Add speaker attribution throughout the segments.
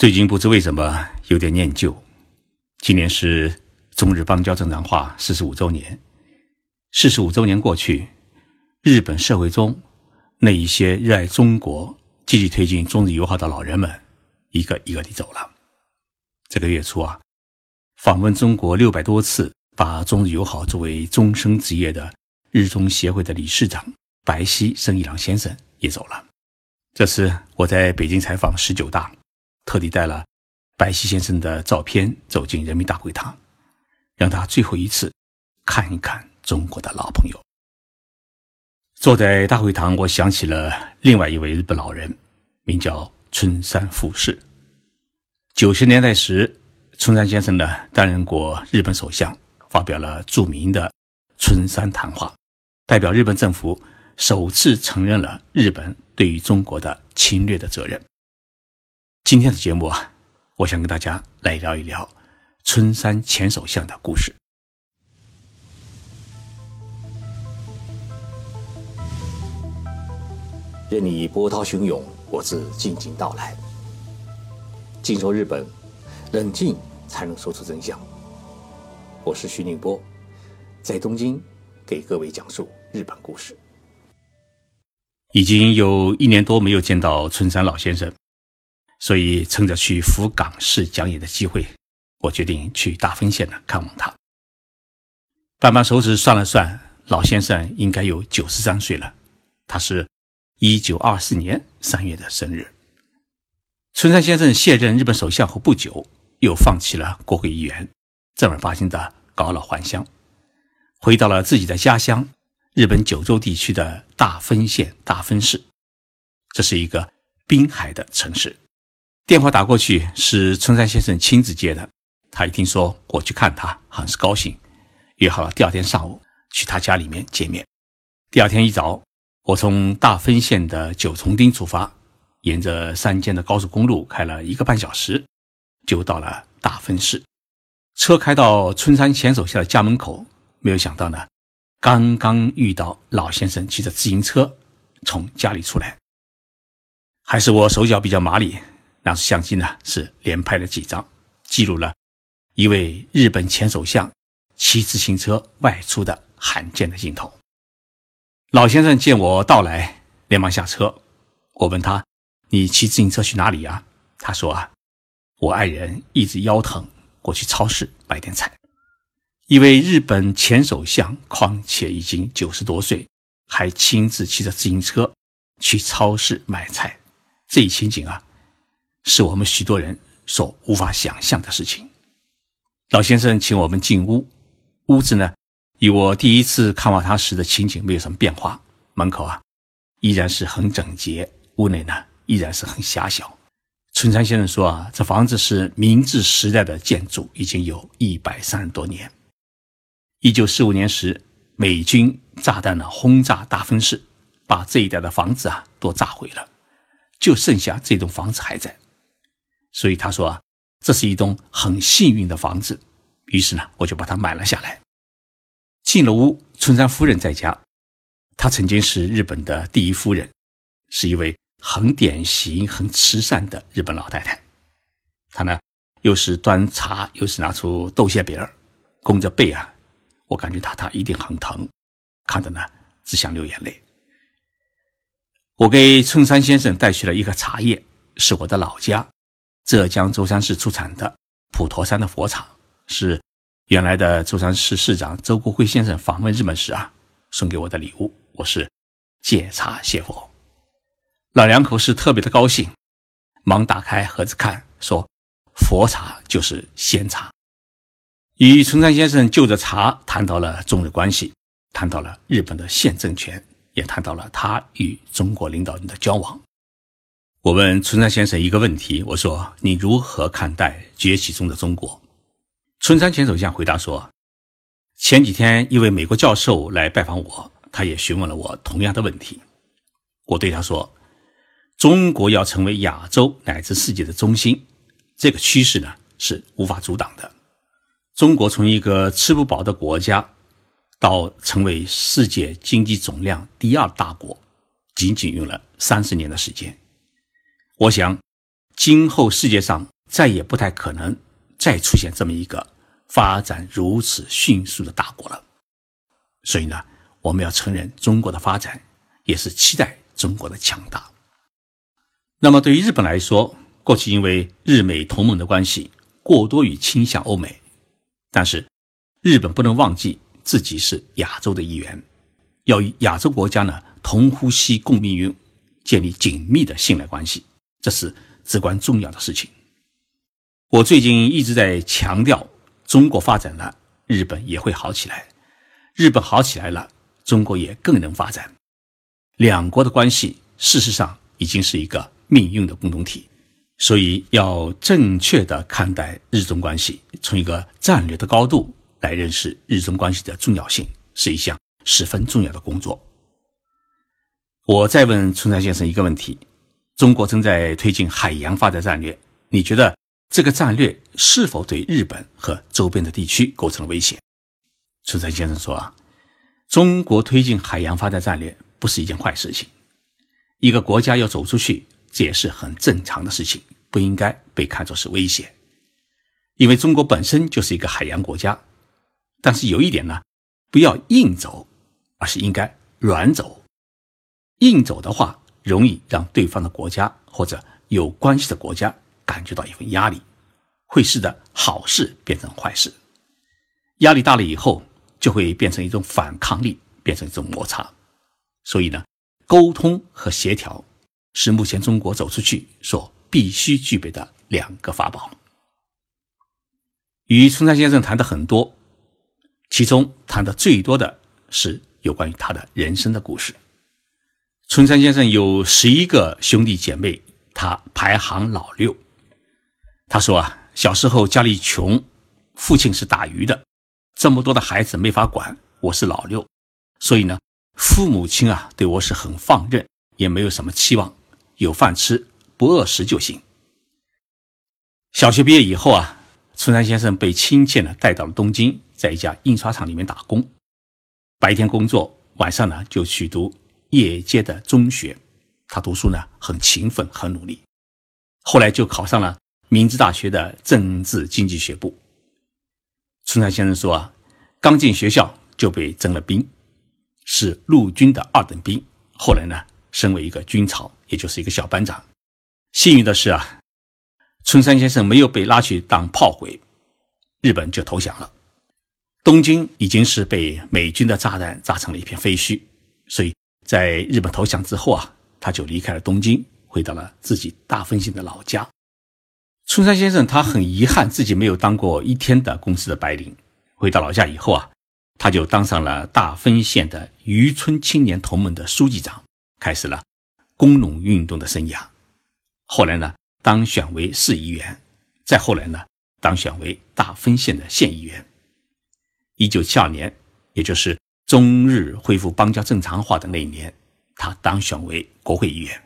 Speaker 1: 最近不知为什么有点念旧。今年是中日邦交正常化四十五周年，四十五周年过去，日本社会中那一些热爱中国、积极推进中日友好的老人们，一个一个地走了。这个月初啊，访问中国六百多次，把中日友好作为终生职业的日中协会的理事长白溪生一郎先生也走了。这次我在北京采访十九大。特地带了白溪先生的照片走进人民大会堂，让他最后一次看一看中国的老朋友。坐在大会堂，我想起了另外一位日本老人，名叫春山富士。九十年代时，春山先生呢担任过日本首相，发表了著名的春山谈话，代表日本政府首次承认了日本对于中国的侵略的责任。今天的节目啊，我想跟大家来聊一聊春山前首相的故事。
Speaker 2: 任你波涛汹涌，我自静静到来。静说日本，冷静才能说出真相。我是徐宁波，在东京给各位讲述日本故事。
Speaker 1: 已经有一年多没有见到春山老先生。所以，趁着去福冈市讲演的机会，我决定去大分县呢看望他。扳扳手指算了算，老先生应该有九十三岁了。他是一九二四年三月的生日。村山先生卸任日本首相后不久，又放弃了国会议员，正儿八经的搞老还乡，回到了自己的家乡——日本九州地区的大分县大分市。这是一个滨海的城市。电话打过去是春山先生亲自接的，他一听说我去看他，很是高兴，约好了第二天上午去他家里面见面。第二天一早，我从大分县的九重町出发，沿着山间的高速公路开了一个半小时，就到了大分市。车开到春山前手下的家门口，没有想到呢，刚刚遇到老先生骑着自行车从家里出来，还是我手脚比较麻利。那相机呢是连拍了几张，记录了一位日本前首相骑自行车外出的罕见的镜头。老先生见我到来，连忙下车。我问他：“你骑自行车去哪里呀？”他说：“啊，我爱人一直腰疼，过去超市买点菜。”一位日本前首相，况且已经九十多岁，还亲自骑着自行车去超市买菜，这一情景啊！是我们许多人所无法想象的事情。老先生请我们进屋，屋子呢，与我第一次看望他时的情景没有什么变化。门口啊，依然是很整洁；屋内呢，依然是很狭小。春山先生说啊，这房子是明治时代的建筑，已经有一百三十多年。一九四五年时，美军炸弹呢轰炸大分市，把这一带的房子啊都炸毁了，就剩下这栋房子还在。所以他说啊，这是一栋很幸运的房子。于是呢，我就把它买了下来。进了屋，春山夫人在家。她曾经是日本的第一夫人，是一位很典型、很慈善的日本老太太。她呢，又是端茶，又是拿出豆馅饼儿，弓着背啊，我感觉她她一定很疼，看着呢，只想流眼泪。我给春山先生带去了一个茶叶，是我的老家。浙江舟山市出产的普陀山的佛茶，是原来的舟山市市长周国辉先生访问日本时啊送给我的礼物。我是借茶谢佛，老两口是特别的高兴，忙打开盒子看，说佛茶就是仙茶。与春山先生就着茶谈到了中日关系，谈到了日本的现政权，也谈到了他与中国领导人的交往。我问春山先生一个问题，我说：“你如何看待崛起中的中国？”春山前首相回答说：“前几天一位美国教授来拜访我，他也询问了我同样的问题。我对他说：‘中国要成为亚洲乃至世界的中心，这个趋势呢是无法阻挡的。中国从一个吃不饱的国家，到成为世界经济总量第二大国，仅仅用了三十年的时间。’”我想，今后世界上再也不太可能再出现这么一个发展如此迅速的大国了。所以呢，我们要承认中国的发展，也是期待中国的强大。那么对于日本来说，过去因为日美同盟的关系，过多于倾向欧美，但是日本不能忘记自己是亚洲的一员，要与亚洲国家呢同呼吸共命运，建立紧密的信赖关系，这是至关重要的事情。我最近一直在强调，中国发展了，日本也会好起来。日本好起来了，中国也更能发展。两国的关系事实上已经是一个命运的共同体，所以要正确的看待日中关系，从一个战略的高度来认识日中关系的重要性，是一项十分重要的工作。我再问春山先生一个问题：中国正在推进海洋发展战略，你觉得这个战略是否对日本和周边的地区构成了威胁？春山先生说：“啊，中国推进海洋发展战略不是一件坏事情。一个国家要走出去，这也是很正常的事情，不应该被看作是威胁。因为中国本身就是一个海洋国家。但是有一点呢，不要硬走，而是应该软走。硬走的话，容易让对方的国家或者有关系的国家感觉到一份压力，会使得好事变成坏事。压力大了以后。”就会变成一种反抗力，变成一种摩擦。所以呢，沟通和协调是目前中国走出去所必须具备的两个法宝。与春山先生谈的很多，其中谈的最多的是有关于他的人生的故事。春山先生有十一个兄弟姐妹，他排行老六。他说啊，小时候家里穷，父亲是打鱼的。这么多的孩子没法管，我是老六，所以呢，父母亲啊对我是很放任，也没有什么期望，有饭吃不饿食就行。小学毕业以后啊，春山先生被亲切呢带到了东京，在一家印刷厂里面打工，白天工作，晚上呢就去读业界的中学。他读书呢很勤奋，很努力，后来就考上了明治大学的政治经济学部。春山先生说啊，刚进学校就被征了兵，是陆军的二等兵。后来呢，升为一个军曹，也就是一个小班长。幸运的是啊，春山先生没有被拉去当炮灰，日本就投降了。东京已经是被美军的炸弹炸成了一片废墟，所以在日本投降之后啊，他就离开了东京，回到了自己大分县的老家。春山先生他很遗憾自己没有当过一天的公司的白领。回到老家以后啊，他就当上了大分县的渔村青年同盟的书记长，开始了工农运动的生涯。后来呢，当选为市议员，再后来呢，当选为大分县的县议员。一九七二年，也就是中日恢复邦交正常化的那一年，他当选为国会议员。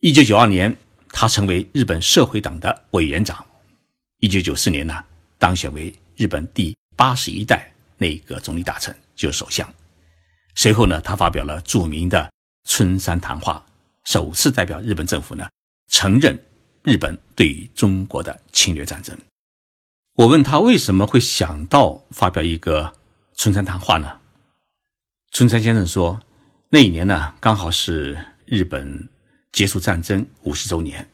Speaker 1: 一九九二年。他成为日本社会党的委员长。一九九四年呢，当选为日本第八十一代内阁总理大臣，就是首相。随后呢，他发表了著名的春山谈话，首次代表日本政府呢承认日本对中国的侵略战争。我问他为什么会想到发表一个春山谈话呢？春山先生说，那一年呢，刚好是日本。结束战争五十周年，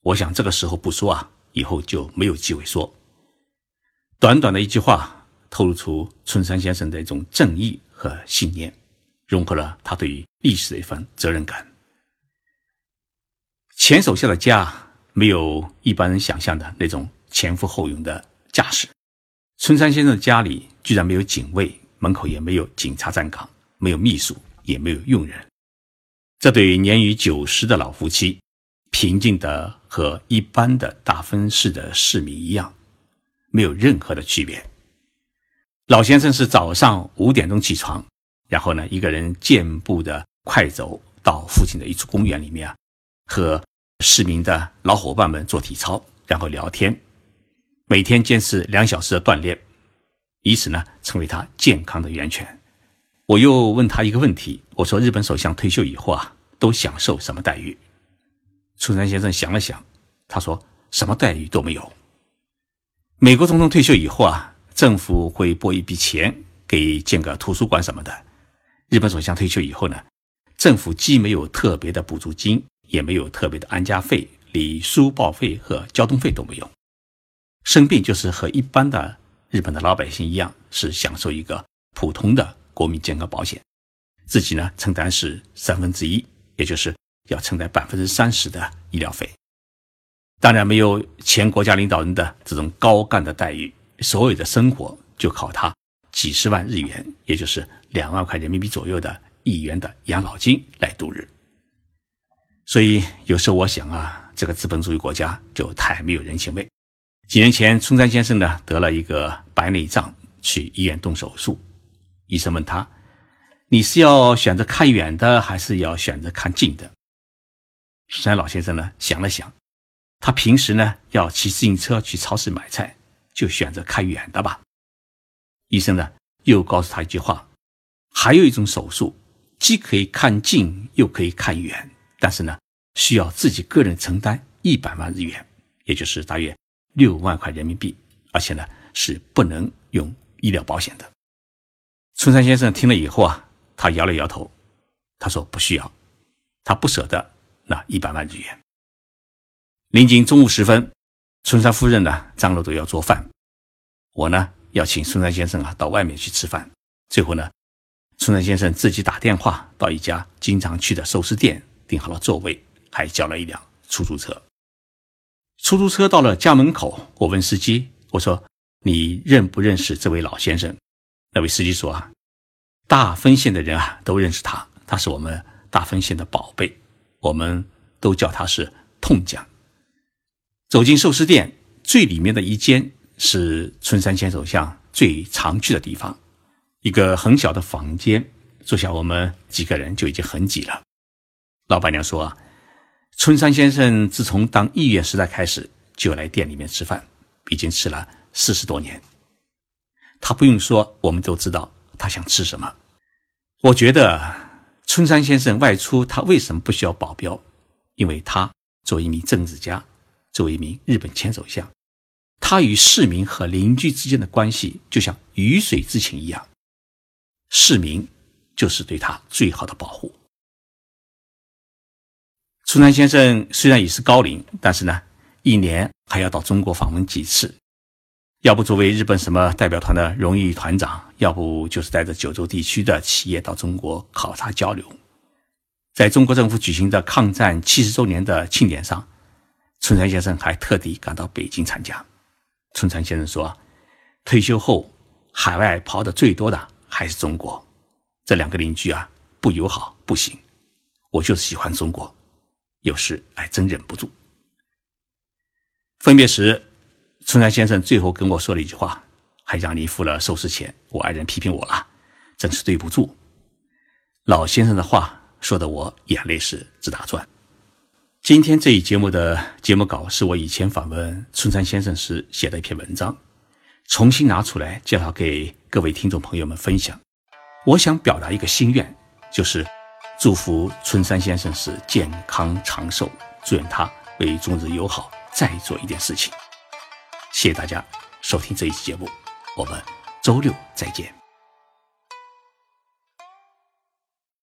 Speaker 1: 我想这个时候不说啊，以后就没有机会说。短短的一句话，透露出春山先生的一种正义和信念，融合了他对于历史的一份责任感。前手下的家没有一般人想象的那种前赴后拥的架势。春山先生的家里居然没有警卫，门口也没有警察站岗，没有秘书，也没有佣人。这对年逾九十的老夫妻，平静的和一般的大分市的市民一样，没有任何的区别。老先生是早上五点钟起床，然后呢，一个人健步的快走到附近的一处公园里面啊，和市民的老伙伴们做体操，然后聊天，每天坚持两小时的锻炼，以此呢，成为他健康的源泉。我又问他一个问题，我说：“日本首相退休以后啊，都享受什么待遇？”春山先生想了想，他说什么待遇都没有。美国总统退休以后啊，政府会拨一笔钱给建个图书馆什么的。日本首相退休以后呢，政府既没有特别的补助金，也没有特别的安家费，连书报费和交通费都没有。生病就是和一般的日本的老百姓一样，是享受一个普通的国民健康保险，自己呢承担是三分之一，也就是要承担百分之三十的医疗费。当然没有前国家领导人的这种高干的待遇，所有的生活就靠他几十万日元，也就是两万块人民币左右的一元的养老金来度日。所以有时候我想啊，这个资本主义国家就太没有人情味。几年前，村山先生呢得了一个白内障，去医院动手术。医生问他：“你是要选择看远的，还是要选择看近的？”村山老先生呢想了想，他平时呢要骑自行车去超市买菜，就选择看远的吧。医生呢又告诉他一句话：“还有一种手术，既可以看近，又可以看远，但是呢需要自己个人承担一百万日元，也就是大约。”六万块人民币，而且呢是不能用医疗保险的。村山先生听了以后啊，他摇了摇头，他说不需要，他不舍得那一百万日元。临近中午时分，村山夫人呢张罗着要做饭，我呢要请村山先生啊到外面去吃饭。最后呢，村山先生自己打电话到一家经常去的寿司店订好了座位，还叫了一辆出租车。出租车到了家门口，我问司机：“我说你认不认识这位老先生？”那位司机说：“啊，大分县的人啊都认识他，他是我们大分县的宝贝，我们都叫他是痛奖。”走进寿司店，最里面的一间是春山县首相最常去的地方，一个很小的房间，坐下我们几个人就已经很挤了。老板娘说：“啊。”村山先生自从当议员时代开始，就来店里面吃饭，已经吃了四十多年。他不用说，我们都知道他想吃什么。我觉得村山先生外出，他为什么不需要保镖？因为他作为一名政治家，作为一名日本前首相，他与市民和邻居之间的关系就像鱼水之情一样，市民就是对他最好的保护。春山先生虽然已是高龄，但是呢，一年还要到中国访问几次，要不作为日本什么代表团的荣誉团长，要不就是带着九州地区的企业到中国考察交流。在中国政府举行的抗战七十周年的庆典上，村山先生还特地赶到北京参加。村山先生说：“退休后海外跑的最多的还是中国，这两个邻居啊，不友好不行，我就是喜欢中国。”有时还真忍不住。分别时，春山先生最后跟我说了一句话：“还让你付了寿司钱，我爱人批评我了，真是对不住。”老先生的话说的我眼泪是直打转。今天这一节目的节目稿是我以前访问春山先生时写的一篇文章，重新拿出来介绍给各位听众朋友们分享。我想表达一个心愿，就是。祝福春山先生是健康长寿，祝愿他为中日友好再做一点事情。谢谢大家收听这一期节目，我们周六再见。